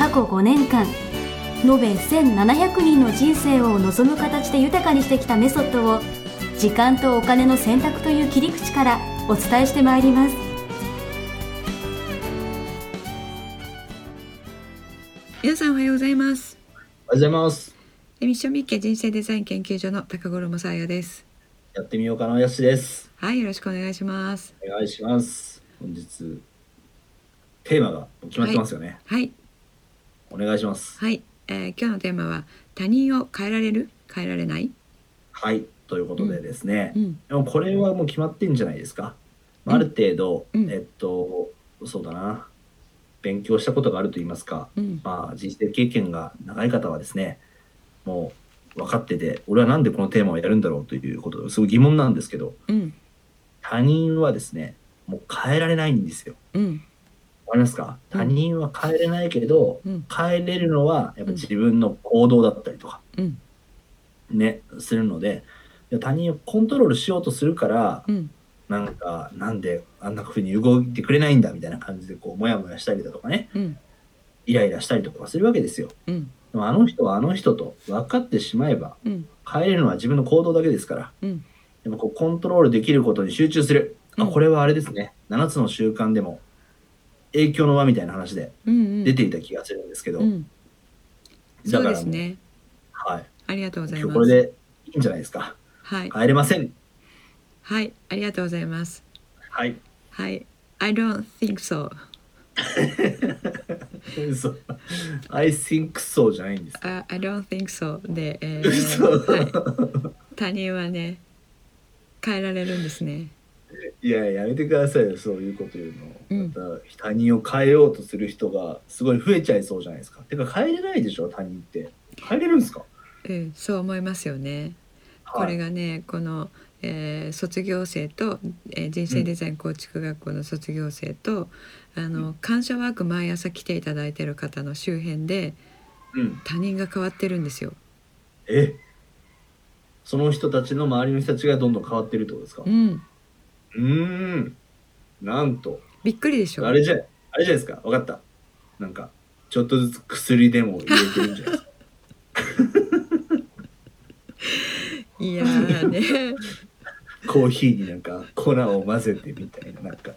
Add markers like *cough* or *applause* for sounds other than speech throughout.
過去5年間延べ1700人の人生を望む形で豊かにしてきたメソッドを時間とお金の選択という切り口からお伝えしてまいります皆さんおはようございますおはようございます。ミッションミッケ人生デザイン研究所の高頃もさあやですやってみようかなやしです。はいよろしくお願いしますお願いします。本日テーマが決まってますよね。はいお願いします。はい、えー今日のテーマは他人を変えられる？変えられない？はい、ということでですね。うん。でもこれはもう決まってんじゃないですか。まあある程度、うん。えっとそうだな。勉強したことがあると言いますか、うん。まあ人生経験が長い方はですね、もう分かってて、俺はなんでこのテーマをやるんだろうということすごい疑問なんですけど、うん。他人はですね、もう変えられないんですよ。うんわかりますか？うん。他人は変えれないけど、うん。変えれるのはやっぱ自分の行動だったりとかうん。ね、するので他人をコントロールしようとするから、うん。なんかなんであんな風に動いてくれないんだみたいな感じでこうモヤモヤしたりだとかねうん。イライラしたりとかするわけですよ。うん。でもあの人はあの人と分かってしまえばうん。変えれるのは自分の行動だけですからうん。でもこうコントロールできることに集中する、あうん。これはあれですね。7つの習慣でも影響の輪みたいな話で出ていた気がするんですけど、うん。そうだからね。はい。ありがとうござい今日これますでいいんじゃないですか。はい。帰れません。はい。ありがとうございます。はい。はい。I don't think so. *laughs* 嘘。I think so じゃないんです。あ I don't think so で、え嘘。ーはい、他人はね変えられるんですねいや、やめてくださいよ、そういうこと言うの。うんまた他人を変えようとする人がすごい増えちゃいそうじゃないですか。てか変えれないでしょ、他人って。変えれるんですか？うんそう思いますよねこれが。がねこの、えー卒業生と、えー人生デザイン構築学校の卒業生と、あの感謝ワーク毎朝来ていただいてる方の周辺でうん。他人が変わってるんですよ。え？その人たちの周りの人たちがどんどん変わってるってことですか？うん、うーん。なんと。びっくりでしょあれじゃ、あれじゃないですか。わかった。なんか、ちょっとずつ薬でも入れてるんじゃないですか。*laughs* いやーねコーヒーになんか粉を混ぜてみたいな、なんか、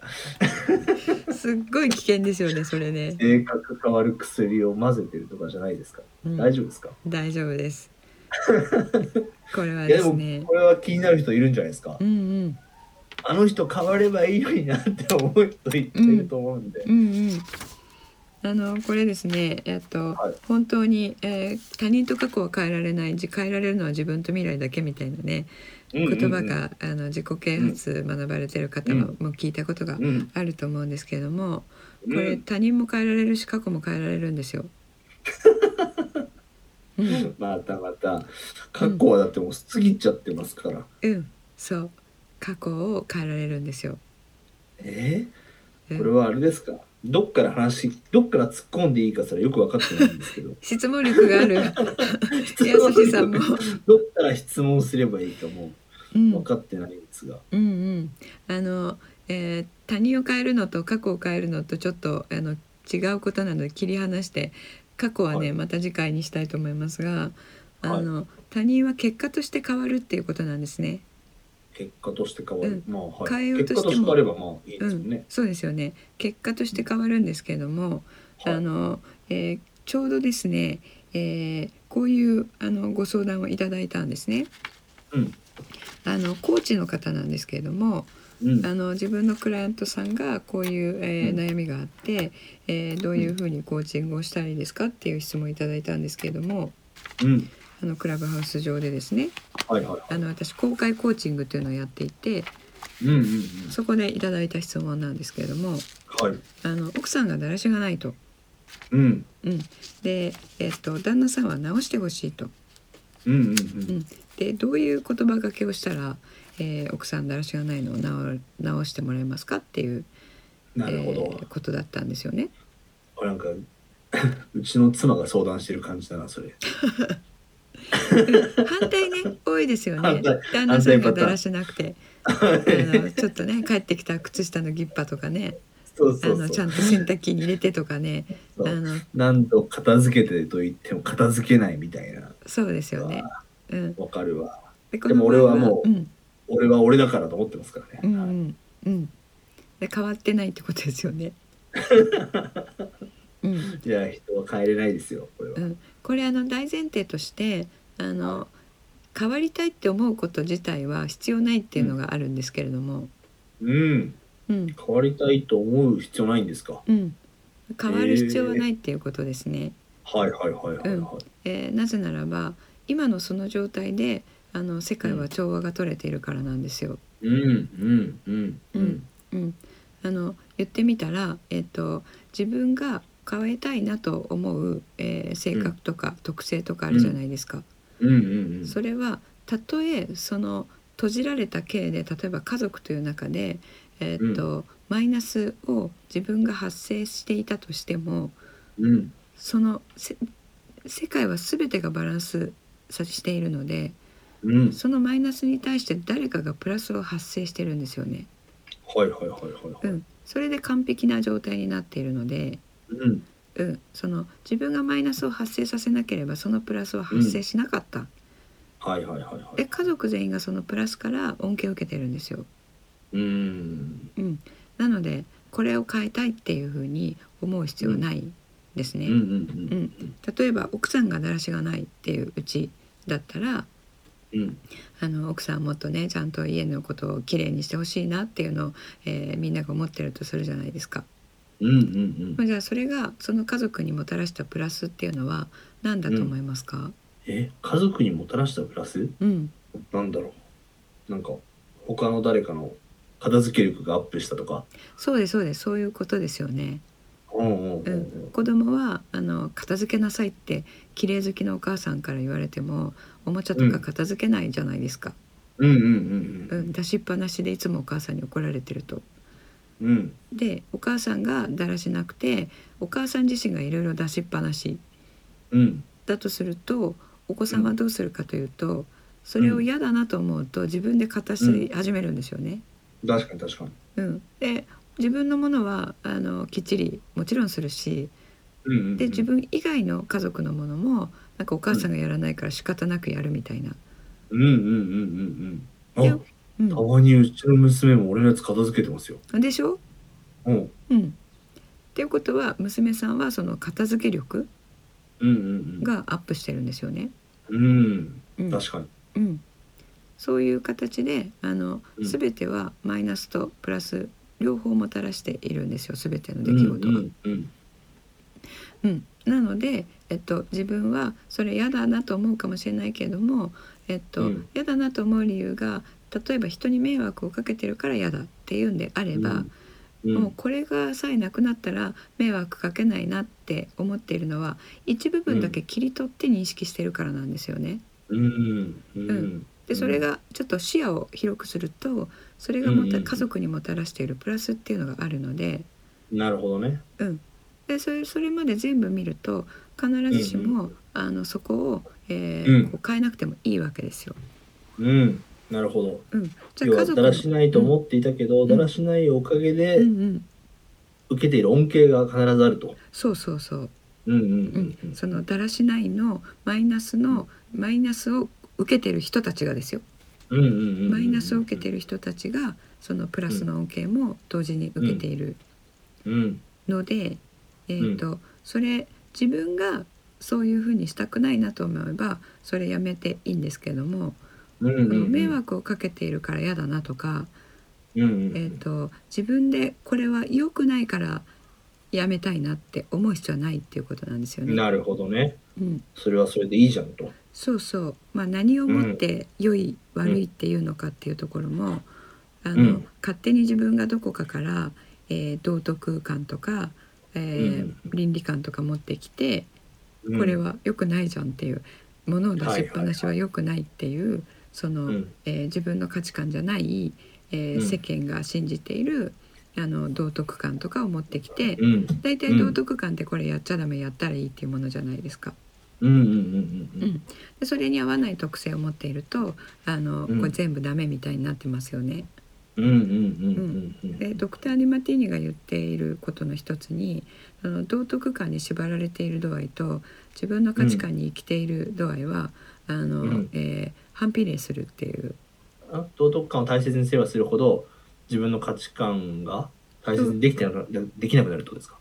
すっごい危険ですよねそれね、性格変わる薬を混ぜてるとかじゃないですか。うん大丈夫ですか？大丈夫です。*laughs* これはいやでも、ですねこれは気になる人いるんじゃないですかう。んうんあの人変わればいいのになって思う人いっぱいいると思うんで。うんうんあのこれですねえっと、はい。本当に、えー他人と過去は変えられないじ変えられるのは自分と未来だけみたいなねうんうんうん。言葉が、あの自己啓発学ばれてる方も,、もう聞いたことがうんあると思うんですけれどもこうん。れ他人も変えられるし過去も変えられるんですよ。*laughs* うん、またまた。過去はだってもう過ぎちゃってますから。うん、そう過去を変えられるんですよ。え？うん。ー、これはあれですか？どっから話どっから突っ込んでいいかそれよく分かってないんですけど。*laughs* 質問力がある。*laughs* やすしさんも、どっから質問すればいいかもうん。分かってないんですが、うんうん、あの、えー他人を変えるのと過去を変えるのとちょっとあの違うことなので切り離して過去はね、はい。また次回にしたいと思いますがあの、他人は結果として変わるっていうことなんですね。結果として変わる、うん。まあはい。変えようとしても。結果として変わればまあいいですよね、そうですよね。結果として変わるんですけれども、はい。あのえーちょうどですね、えーこういうあのご相談をいただいたんですね。うん。あのコーチの方なんですけれども、うん。あの自分のクライアントさんがこういう、えーうん。悩みがあって、えーどういうふうにコーチングをしたらいいですかっていう質問をいただいたんですけれどもうんあのクラブハウス上でですね。はいはいあの私公開コーチングっていうのをやっていてうんうんうん。そこでいただいた質問なんですけれどもはい。あの奥さんがだらしがないと。うん。うん、で、えっと旦那さんは直してほしいと。うんうんううん。ん、でどういう言葉がけをしたら、えー奥さんだらしがないのを直直してもらえますかっていう、なるほど、えーことだったんですよね。なんか *laughs* うちの妻が相談してる感じだなそれ *laughs* 反対ね多いですよね。旦那さんがだらしなくて。あのちょっとね帰ってきた靴下のギッパとかね。そうそうそう。あのちゃんと洗濯機に入れてとかね。あの何度片付けてと言っても片付けないみたいな。そうですよね。うん、わかるわ。ででも俺はもううん。俺は俺だからと思ってますからね、うんうんうん、で変わってないってことですよね。*laughs* うん。いや人は変えれないですよこれは、うん、これあの大前提としてあの変わりたいって思うこと自体は必要ないっていうのがあるんですけれども、うん、うん。変わりたいと思う必要ないんですか？うん、変わる必要はないっていうことですね。はいはいはいはいはい、えーなぜならば今のその状態であの世界は調和が取れているからなんですよ。うん。うん。うん。うん。うん、あの言ってみたら、えっと自分が変えたいなと思う、えー性格とか特性とかあるじゃないですか。うん。うんうんそれはたとえその閉じられた系で例えば家族という中で、えーっとマイナスを自分が発生していたとしてもうん。そのせ世界は全てがバランスさしているのでうん。そのマイナスに対して誰かがプラスを発生してるんですよね。はいはいはいはいはい。うん、それで完璧な状態になっているので、うんうん、その自分がマイナスを発生させなければそのプラスは発生しなかった。はいはいはいはいで家族全員がそのプラスから恩恵を受けてるんですよ。うんうん、なのでこれを変えたいっていうふうに思う必要はないですね。うんうんうん例えば奥さんがだらしがないっていううちだったらうんうんあの奥さんもっとねちゃんと家のことをきれいにしてほしいなっていうのを、えーみんなが思ってるとするじゃないですか。うんうんうん。じゃあそれがその家族にもたらしたプラスっていうのは何だと思いますか、え家族にもたらしたプラス？うん、なんだろう。なんか他の誰かの片付け力がアップしたとか？そうですそうです。そういうことですよね。うんうんううん。ん、子供はあの片付けなさいって綺麗好きのお母さんから言われてもおもちゃとか片付けないじゃないですか。うんうんうん。うん、出しっぱなしでいつもお母さんに怒られてると。うん。うんでお母さんがだらしなくてお母さん自身がいろいろ出しっぱなし。うん。だとするとお子さんはどうするかというとそれを嫌だなと思うと自分で片し始めるんですよね。確かに確かに。うん、で自分のものはあのきっちりもちろんするしうんうんうんで自分以外の家族のものもなんかお母さんがやらないから仕方なくやるみたいな。うんうんうんうんうんたまにうちの娘も俺のやつ片付けてますよ。でしょ？うん。うん。っていうことは娘さんはその片付け力うんうんがアップしてるんですよね。うん。うん。うん確かに。うん、そういう形であの、うん。全てはマイナスとプラス両方もたらしているんですよ全てのう出来事うんうんうん。なので、えっと、自分はそれ嫌だなと思うかもしれないけれども、えっとうん。嫌だなと思う理由が例えば人に迷惑をかけてるから嫌だっていうんであれば、うん。もうこれがさえなくなったら迷惑かけないなって思っているのは一部分だけ切り取って認識してるからなんですよね。うん。うん。うん。でそれがちょっと視野を広くするとそれがまた家族にもたらしているプラスっていうのがあるので,、なるほどね。うん、でそれそれまで全部見ると必ずしも、あのそこを、えーうん。こう変えなくてもいいわけですよ。うんなるほど。うん、じゃ要はだらしないと思っていたけど、ん。だらしないおかげうんでうん、受けている恩恵が必ずあると。そうそうそう、うんうんそのだらしないのマイナスのマイナスを受けてる人たちがですよ。マイナスを受けてる人たちがそのプラスの恩恵も同時に受けているうん。ので、えーとそれ自分がそういうふうにしたくないなと思えばそれやめていいんですけども、うんうんうん。迷惑をかけているから嫌だなとか、うんうんえー、と自分でこれは良くないからやめたいなって思う必要はないっていうことなんですよね。なるほどね。うん、それはそれでいいじゃんと。そうそう、まあ、何をもって良い、悪いっていうのかっていうところもあの、うん。勝手に自分がどこかから、えー道徳感とか、えーうん倫理観とか持ってきてうん。これは良くないじゃんっていうものを出しっぱなしは良くないっていうその、うん。えー自分の価値観じゃない、えーうん。世間が信じているあの道徳観とかを持ってきてうん。大体道徳観ってこれやっちゃダメやったらいいっていうものじゃないですか。うんうんうんうんうん、でそれに合わない特性を持っているとあの、うん。これ全部ダメみたいになってますよね。うんうんうんうんうん。でドクター・ディマティーニが言っていることの一つにその道徳観に縛られている度合いと自分の価値観に生きている度合いは、あのうん。えー反比例するっていう。あ道徳観を大切にすればするほど自分の価値観が大切にできてなくなできなくなるってことですか？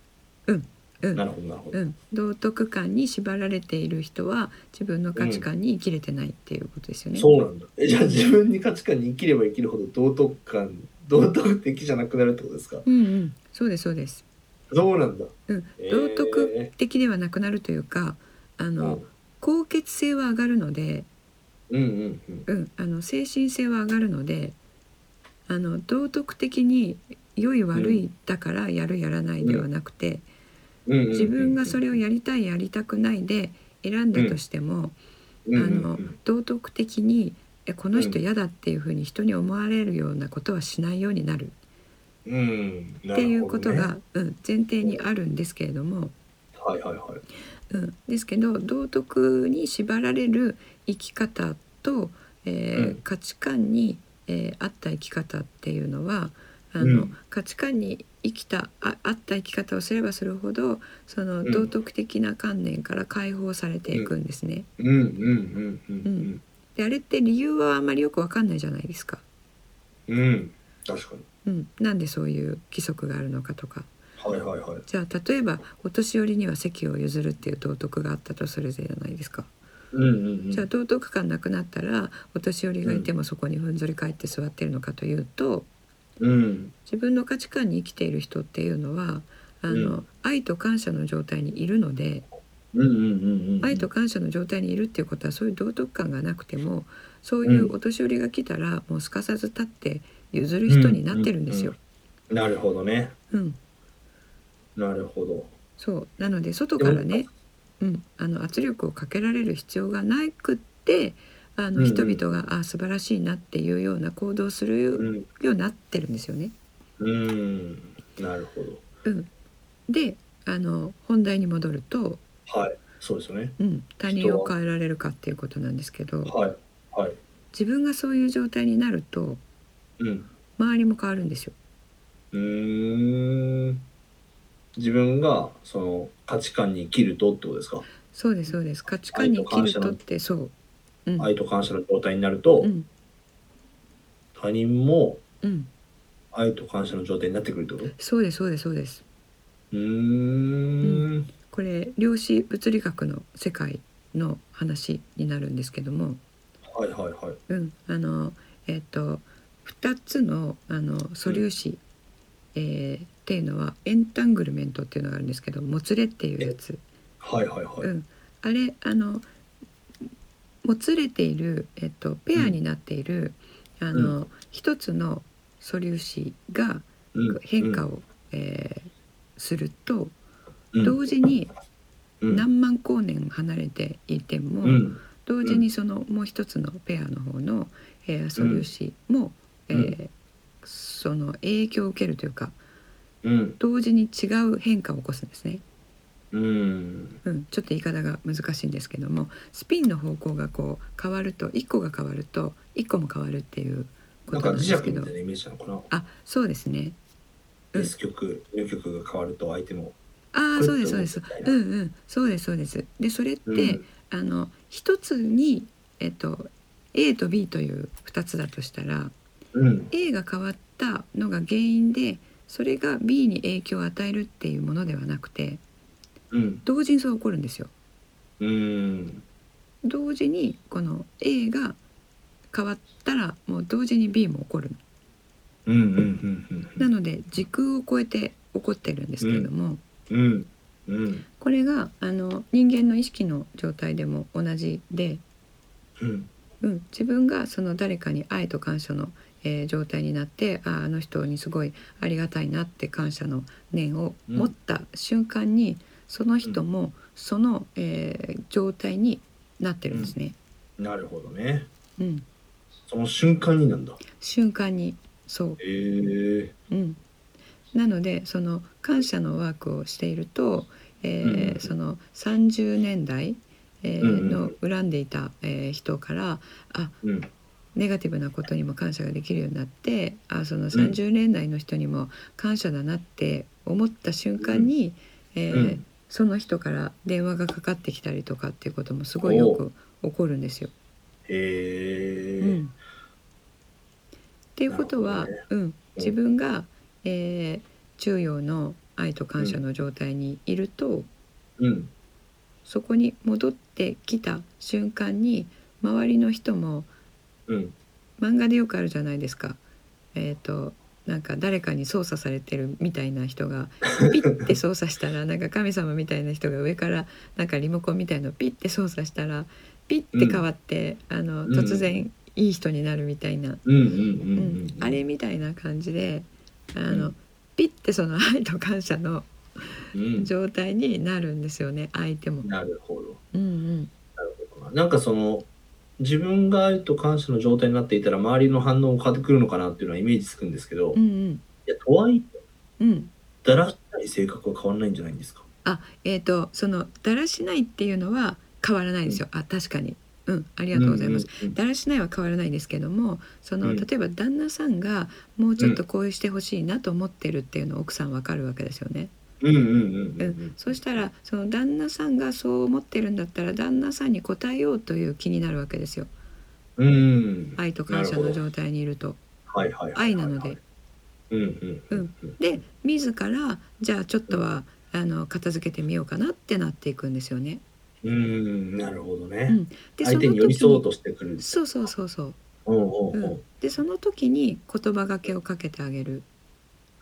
うん。うん。なるほどなるほど、うん、道徳観に縛られている人は自分の価値観に生きれてないっていうことですよね。そうなんだ。えじゃあ自分に価値観に生きれば生きるほど道徳観道徳的じゃなくなるってことですか？うんうん、そうですそうです。そうなんだ。うん、えー。道徳的ではなくなるというか、あうのん。高潔性は上がるので、うんうんうん。うん、あの精神性は上がるので、あの道徳的に良い悪いだからやるやらないではなくて、自分がそれをやりたいやりたくないで選んだとしても、あの道徳的にえこの人嫌だっていうふうに人に思われるようなことはしないようになる。うん。っていうことが、うん、前提にあるんですけれども、はいはいはいうん、ですけど道徳に縛られる生き方と、えーうん。価値観に、えー合った生き方っていうのはあの、うん。価値観に生きたあ合った生き方をすればするほどそのん。道徳的な観念から解放されていくんですね。であれって理由はあんまりよくわかんないじゃないですか。うんうん。確かに。うん、なんでそういう規則があるのかとかはいはいはい。じゃあ例えばお年寄りには席を譲るっていう道徳があったとするじゃないですか。うんうんうん。じゃあ道徳感なくなったらお年寄りがいてもそこにふんぞり返って座ってるのかというとうん。自分の価値観に生きている人っていうのはあの、うん。愛と感謝の状態にいるのでうんうんうんうん愛と感謝の状態にいるっていうことはそういう道徳感がなくてもそういうお年寄りが来たらもうすかさず立って譲る人になってるんですよ。なるほどね。うん、なるほど。そう。なので外からね、うん、あの圧力をかけられる必要がなくってあのうんうん。人々が、あ素晴らしいなっていうような行動をするうんようになってるんですよね。うん。なるほど。うん、であの本題に戻ると、はい。そうですよね。うん、他人を変えられるかっていうことなんですけどはいはい。自分がそういう状態になるとうん。周りも変わるんですよ。うーん自分がその価値観に生きるとってことですか？そうですそうです。価値観に生きるとってそう。うん。愛と感謝の状態になると、うん。他人もうん、愛と感謝の状態になってくるってこと？そうですそうですそうです。うーん。これ量子物理学の世界の話になるんですけども、はいはいはい。うん、あのえっ、と2つのあの素粒子、えーっていうのはエンタングルメントっていうのがあるんですけどもつれっていうやつ、はいはいはい、うん、あれあのもつれている、えっと、ペアになっている、あの一つの素粒子がうん。変化を、えーすると、うん。同時にうん。何万光年離れていても、うん。同時にそのもう一つのペアの方の、えー素粒子も、うん。えーその影響を受けるというかうん。同時に違う変化を起こすんですね。うん。うん、ちょっと言い方が難しいんですけどもスピンの方向がこう変わると1個が変わると1個も変わるっていうことなんですけど。あそうですね。うん。曲曲が変わると相手もああそうですそうです。うんうん。そうですそうです。でそれって、うん。あの一つにえっと A と B という2つだとしたらうん。A が変わったのが原因でそれが B に影響を与えるっていうものではなくてうん。同時にそう起こるんですよ。うん。同時にこの A が変わったらもう同時に B も起こる。うんうんうんなので時空を超えて起こってるんですけれども、うん。うん。これがあの人間の意識の状態でも同じで、うん。うん、自分がその誰かに愛と感謝の、えー状態になってああの人にすごいありがたいなって感謝の念を持った瞬間に、その人もその、えー状態になってるんですね。なるほどね。うん、その瞬間になんだ。瞬間にそう。へえうん、なのでその感謝のワークをしていると、えーうん。その30年代、えーうんうん。の恨んでいた、えー人からあうんネガティブなことにも感謝ができるようになってあその30年代の人にも感謝だなって思った瞬間に、えーうん。その人から電話がかかってきたりとかっていうこともすごいよく起こるんですよ。へえ、うん。っていうことは、なるうん、自分が、えー中庸の愛と感謝の状態にいると、うん。そこに戻ってきた瞬間に周りの人もうん。漫画でよくあるじゃないですか。えー、となんか誰かに操作されてるみたいな人がピッて操作したら *laughs* なんか神様みたいな人が上からなんかリモコンみたいのをピッて操作したらピッて変わって、あのうん。突然いい人になるみたいな、あれみたいな感じであの、うん。ピッてその愛と感謝のうん。状態になるんですよね相手も。なるほど。うんうん。なるほど。ななんかその自分が愛と感謝の状態になっていたら周りの反応も変わってくるのかなっていうのはイメージつくんですけど、いうん。やとはいえうん。うんだらしない性格は変わらないんじゃないんですか？あえっ、とそのだらしないっていうのは変わらないですよ。あ確かに。うんありがとうございます。うんうん。だらしないは変わらないですけどもその、うん。例えば旦那さんがもうちょっとこうしてほしいなと思ってるっていうのを奥さんわかるわけですよね。うんうんうんうんううん。んそしたらその旦那さんがそう思ってるんだったら旦那さんに応えようという気になるわけですよ。うん。うん愛と感謝の状態にいると。はいはいはいはい愛なので。うんうんうんうん。で自らじゃあちょっとは、あの片付けてみようかなってなっていくんですよね。うんなるほどね、うん、で相手に寄り添おうとしてくるそうそうそうそう。おうおうおうん、でその時に言葉がけをかけてあげる。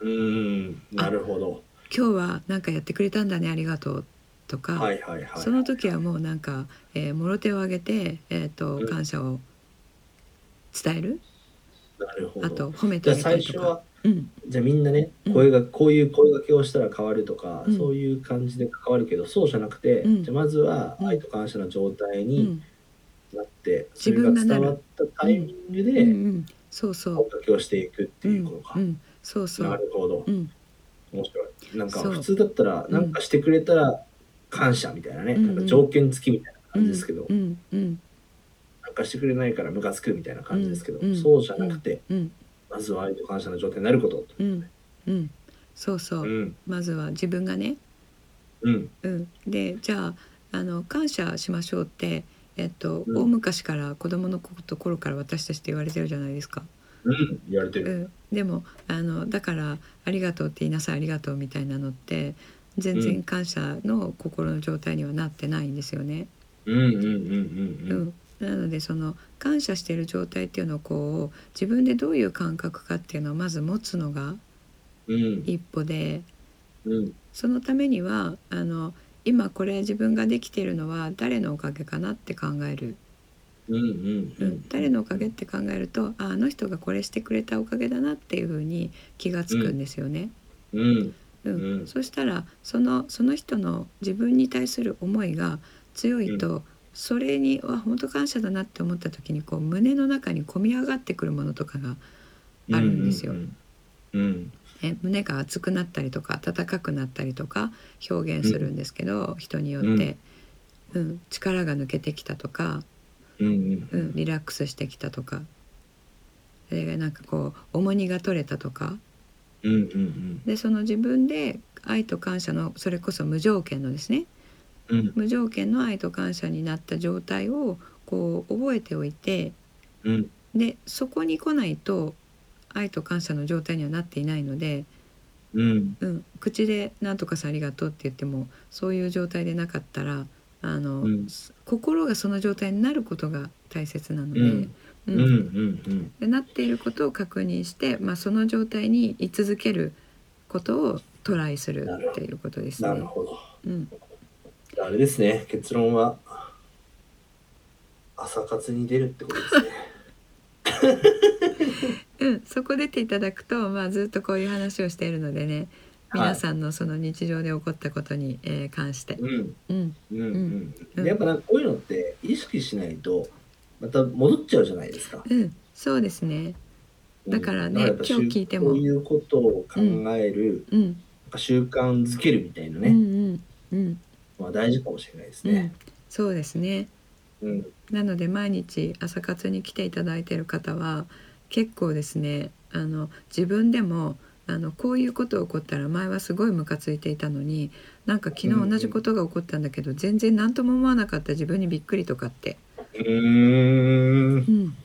ううんなるほど「今日は何かやってくれたんだねありがとう」とか、はいはいはいその時はもうなんか、えー、もろ手を挙げて、えー、とうん。感謝を伝える？なるほど。あと褒めてあげたりとか。うん。じゃあみんなねうん。声がこういう声掛けをしたら変わるとか、うん。そういう感じで関わるけどそうじゃなくて、うん。じゃあまずはうん。愛と感謝の状態にうん。なって、それが自分がなる。伝わったタイミングうんでうん、そうそ声う、掛けをしていくってういうんことか、うん、そうそなう、るほど。うん、面白い。なんか普通だったらうん。なんかしてくれたら感謝みたいなね、うん。なんか条件付きみたいなうん感じですけど、うん。うん。なんかしてくれないからムカつくみたいな感じですけど、うん。そうじゃなくて、うん。まずは愛と感謝の状態になること。うん。うん。そうそう。う、ん。まずは自分がね。うん。うん、でじゃああの感謝しましょうって、えっとうん。大昔から子供のところから私たちって言われてるじゃないですか。うん言われてうる、ん、でもあのだから「ありがとう」って言いなさい「ありがとう」みたいなのって全然感謝の心の状態にはなってないんですよね。うん、うんうんうんううん。んなのでその感謝している状態っていうのをこう自分でどういう感覚かっていうのをまず持つのがうん。一歩でうん。そのためにはあの今これ自分ができているのは誰のおかげかなって考える、うんうんううんん。誰のおかげって考えるとああの人がこれしてくれたおかげだなっていうふうに気がつくんですよね。うん。うん。うん。そしたらそのその人の自分に対する思いが強いと、それにわ本当感謝だなって思った時にこう胸の中に込み上がってくるものとかがあるんですよ。うんうんえ胸が熱くなったりとか温かくなったりとか表現するんですけど、人によって、うん力が抜けてきたとか、うんうん。う、ん、リラックスしてきたとか。それがなんかこう重荷が取れたとか。うんうんうん。でその自分で愛と感謝のそれこそ無条件のですね。うん。無条件の愛と感謝になった状態をこう覚えておいて。うん。でそこに来ないと愛と感謝の状態にはなっていないので、うん。うん、口で「なんとかさんありがとう」って言ってもそういう状態でなかったらあの、うん。心がその状態になることが大切なので、うん。ううんんうん。でなっていることを確認して、まあ、その状態に居続けることをトライするっていうことですね。なるほど。うん、あれですね。結論は朝活に出るってことですね。*laughs* うん、そこ出ていただくと、まあ、ずっとこういう話をしているのでね皆さんのその日常で起こったことに、えー関して、うん。うん、うんうん。うん。でやっぱなんかこういうのって意識しないとまた戻っちゃうじゃないですか。うん、そうですね。だからねうんやっぱ今日聞いても。そういうことを考える、うん、なんか習慣づけるみたいなうん、ね、うん、うん、まあ大事かもしれないですうん。ね。、そうですね。うん。なので毎日朝活に来ていただいている方は結構ですねあの自分でもあのこういうことが起こったら前はすごいムカついていたのになんか昨日同じことが起こったんだけど、全然何とも思わなかった自分にびっくりとかって、うーん。うん、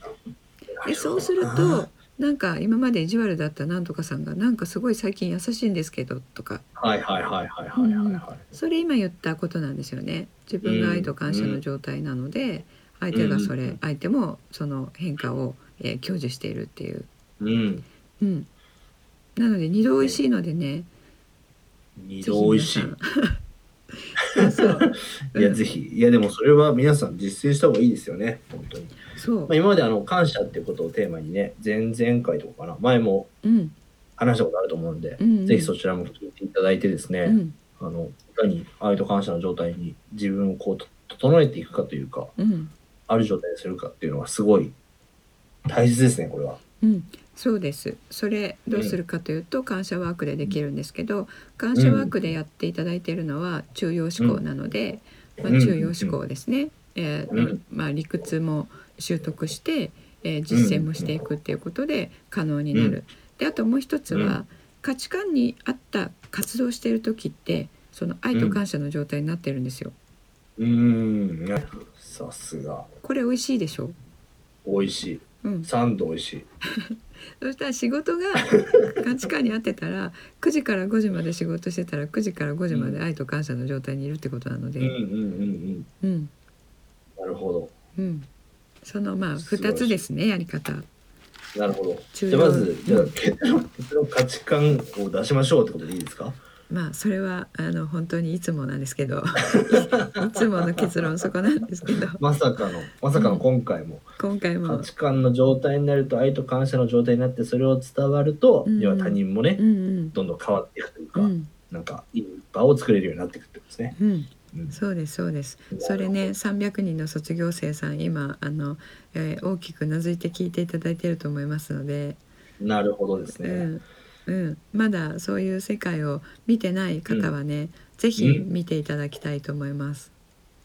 でそうするとなんか今まで意地悪だったなんとかさんがなんかすごい最近優しいんですけどとか。はいはいはいはいはいはいはい。それ今言ったことなんですよね。自分が愛と感謝の状態なので、相手がそれ、うん。相手もその変化を、えー享受しているっていう、うん。うん、なので二度美味しいのでね二度美味しい。*laughs* *laughs* いやぜひ。いやでもそれは皆さん実践した方がいいですよね。本当に。そう。まあ、今まであの感謝っていうことをテーマにね前々回とかかな。前もうん。話したことあると思うんで、うんうん。ぜひそちらも聞いていただいてですね、うん。あのいかに愛と感謝の状態に自分をこうと整えていくかというかうん。ある状態にするかっていうのはすごい大切ですねこれは。うんそうです。それどうするかというと感謝ワークでできるんですけど感謝ワークでやっていただいているのは中庸思考なので、まあ、うん中庸思考ですね、えーうん。まあ、理屈も習得して、えー実践もしていくっていうことで可能になる。であともう一つは、価値観に合った活動している時ってその愛と感謝の状態になってるんですよ。うーん。さすが。これ美味しいでしょ？美味しい。うん、サンド美味しい。*laughs* そしたら仕事が価値観に合ってたら9時から5時まで仕事してたら9時から5時まで愛と感謝の状態にいるってことなので、うんうんうんうん。うん。なるほど。うん、そのまあ素晴らしい。2つですねやり方。なるほど。中じゃあまずじゃあうん結論結論価値観を出しましょうってことでいいですか？まあそれはあの本当にいつもなんですけど *laughs* いつもの結論そこなんですけど。まさかのまさかの今回も今回も。価値観の状態になると愛と感謝の状態になってそれを伝わると、うん。要は他人もね、うんうん。どんどん変わっていくというか、うん。なんかいい場を作れるようになっていくってことですね。うん。うん。そうですそうです。それね300人の卒業生さん今あの、えー大きくうなずいて聞いていただいていると思いますので、なるほどですね。うん。うん、まだそういう世界を見てない方はね、ぜひうん見ていただきたいと思います。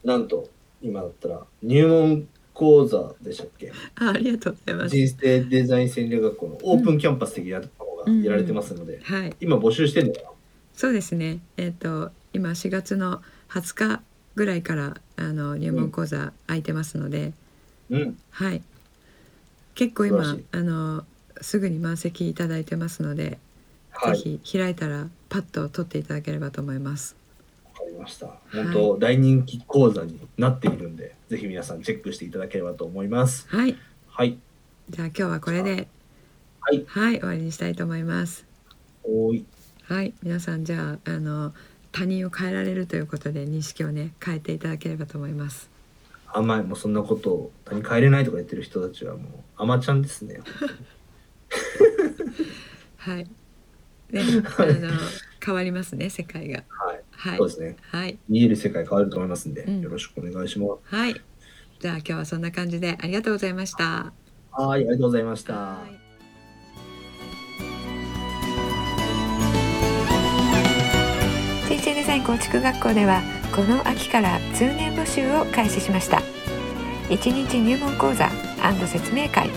なんと今だったら入門講座でしたっけ？あありがとうございます。人生デザイン戦略学校のオープンキャンパス的なところがやられてますので、はい、今募集してるのかな？そうですね。えっ、と今4月の20日ぐらいからあの入門講座空いてますので、うん。はい。結構今あのすぐに満席いただいてますので、はいぜひ開いたらパッと取っていただければと思います。わかりました。本当、大人気講座になっているんで、ぜひ皆さんチェックしていただければと思います。はい。はい。じゃあ今日はこれではい。はい終わりにしたいと思います。い。はい、皆さんじゃああの他人を変えられるということで認識をね変えていただければと思います。甘い。もうそんなことを他に帰れないとか言ってる人たちはもう、甘ちゃんですね。*laughs* はい。ね、あの変わりますね世界が。はい。はいそう。ですね。はい。見える世界変わると思いますんで、うんよろしくお願いします。はい。じゃあ今日はそんな感じでありがとうございました。はい、ありがとうございました。はい人生デザイン構築学校ではこの秋から通年募集を開始しました1日入門講座説明会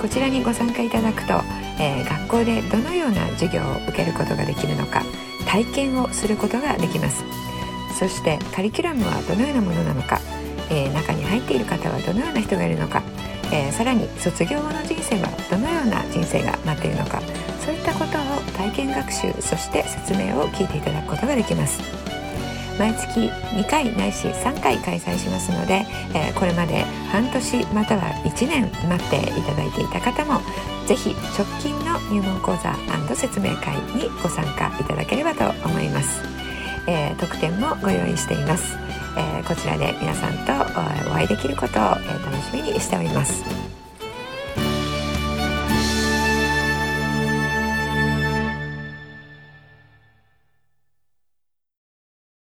こちらにご参加いただくと、えー学校でどのような授業を受けることができるのか体験をすることができます。そしてカリキュラムはどのようなものなのか、えー中に入っている方はどのような人がいるのか、えーさらに卒業後の人生はどのような人生が待っているのかそういったことを体験学習そして説明を聞いていただくことができます。毎月2回ないし3回開催しますので、えーこれまで半年または1年待っていただいていた方もぜひ直近の入門講座説明会にご参加いただければと思います、えー特典もご用意しています、えーこちらで皆さんとお会いできることを、え楽しみにしております。